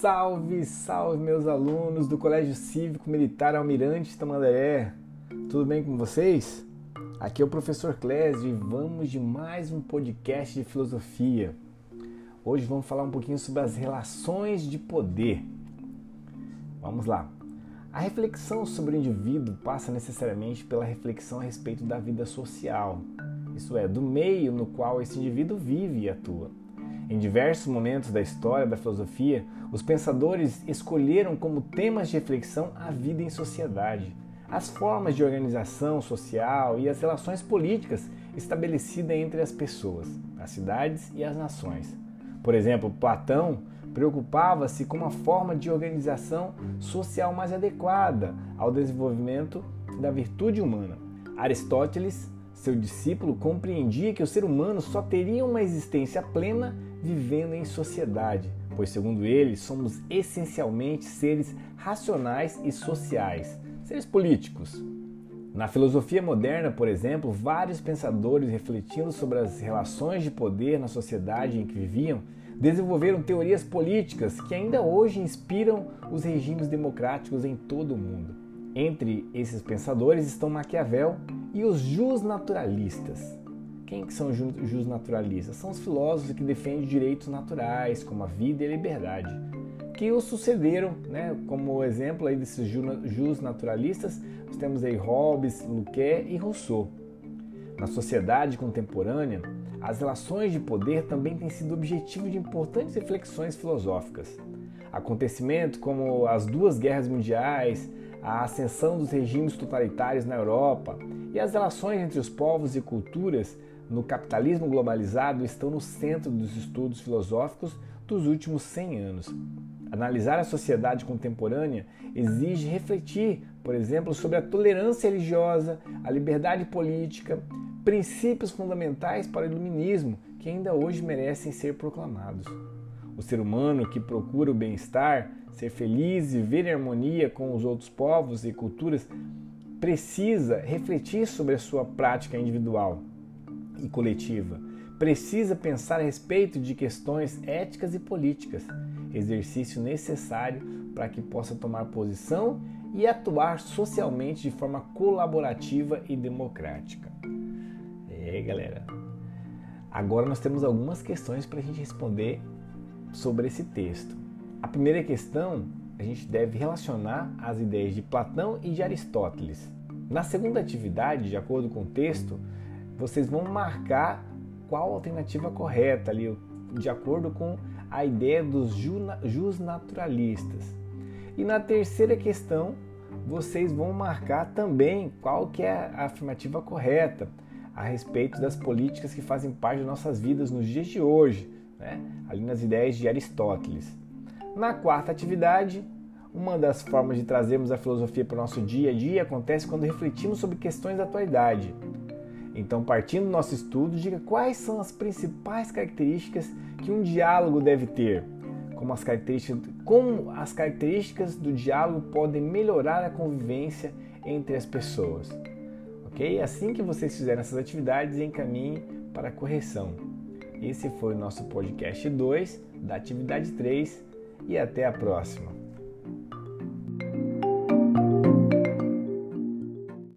Salve, salve meus alunos do Colégio Cívico Militar Almirante Tamandaré. Tudo bem com vocês? Aqui é o professor Clésio e vamos de mais um podcast de filosofia. Hoje vamos falar um pouquinho sobre as relações de poder. Vamos lá. A reflexão sobre o indivíduo passa necessariamente pela reflexão a respeito da vida social, isso é, do meio no qual esse indivíduo vive e atua. Em diversos momentos da história da filosofia, os pensadores escolheram como temas de reflexão a vida em sociedade, as formas de organização social e as relações políticas estabelecidas entre as pessoas, as cidades e as nações. Por exemplo, Platão preocupava-se com uma forma de organização social mais adequada ao desenvolvimento da virtude humana. Aristóteles, seu discípulo, compreendia que o ser humano só teria uma existência plena vivendo em sociedade, pois, segundo ele, somos essencialmente seres racionais e sociais, seres políticos. Na filosofia moderna, por exemplo, vários pensadores refletindo sobre as relações de poder na sociedade em que viviam desenvolveram teorias políticas que ainda hoje inspiram os regimes democráticos em todo o mundo. Entre esses pensadores estão Maquiavel e os justnaturalistas. Quem que são os naturalistas? São os filósofos que defendem direitos naturais, como a vida e a liberdade, que os sucederam, né? Como exemplo aí desses justnaturalistas, nós temos aí Hobbes, Luquet e Rousseau. Na sociedade contemporânea, as relações de poder também têm sido objetivo de importantes reflexões filosóficas. Acontecimentos como as duas guerras mundiais, a ascensão dos regimes totalitários na Europa e as relações entre os povos e culturas no capitalismo globalizado estão no centro dos estudos filosóficos dos últimos 100 anos. Analisar a sociedade contemporânea exige refletir, por exemplo, sobre a tolerância religiosa, a liberdade política, princípios fundamentais para o iluminismo que ainda hoje merecem ser proclamados. O ser humano que procura o bem-estar, ser feliz e viver em harmonia com os outros povos e culturas precisa refletir sobre a sua prática individual e coletiva. Precisa pensar a respeito de questões éticas e políticas, exercício necessário para que possa tomar posição e atuar socialmente de forma colaborativa e democrática. É, galera. Agora nós temos algumas questões para a gente responder sobre esse texto. A primeira questão a gente deve relacionar as ideias de Platão e de Aristóteles. Na segunda atividade, de acordo com o texto, vocês vão marcar qual a alternativa correta ali, de acordo com a ideia dos justnaturalistas. E na terceira questão, vocês vão marcar também qual que é a afirmativa correta a respeito das políticas que fazem parte de nossas vidas nos dias de hoje, né? ali nas ideias de Aristóteles. Na quarta atividade, uma das formas de trazermos a filosofia para o nosso dia a dia acontece quando refletimos sobre questões da atualidade. Então, partindo do nosso estudo, diga quais são as principais características que um diálogo deve ter, como as características, como as características do diálogo podem melhorar a convivência entre as pessoas. Ok? Assim que vocês fizerem essas atividades, encaminhem para a correção. Esse foi o nosso podcast 2 da atividade 3 e até a próxima.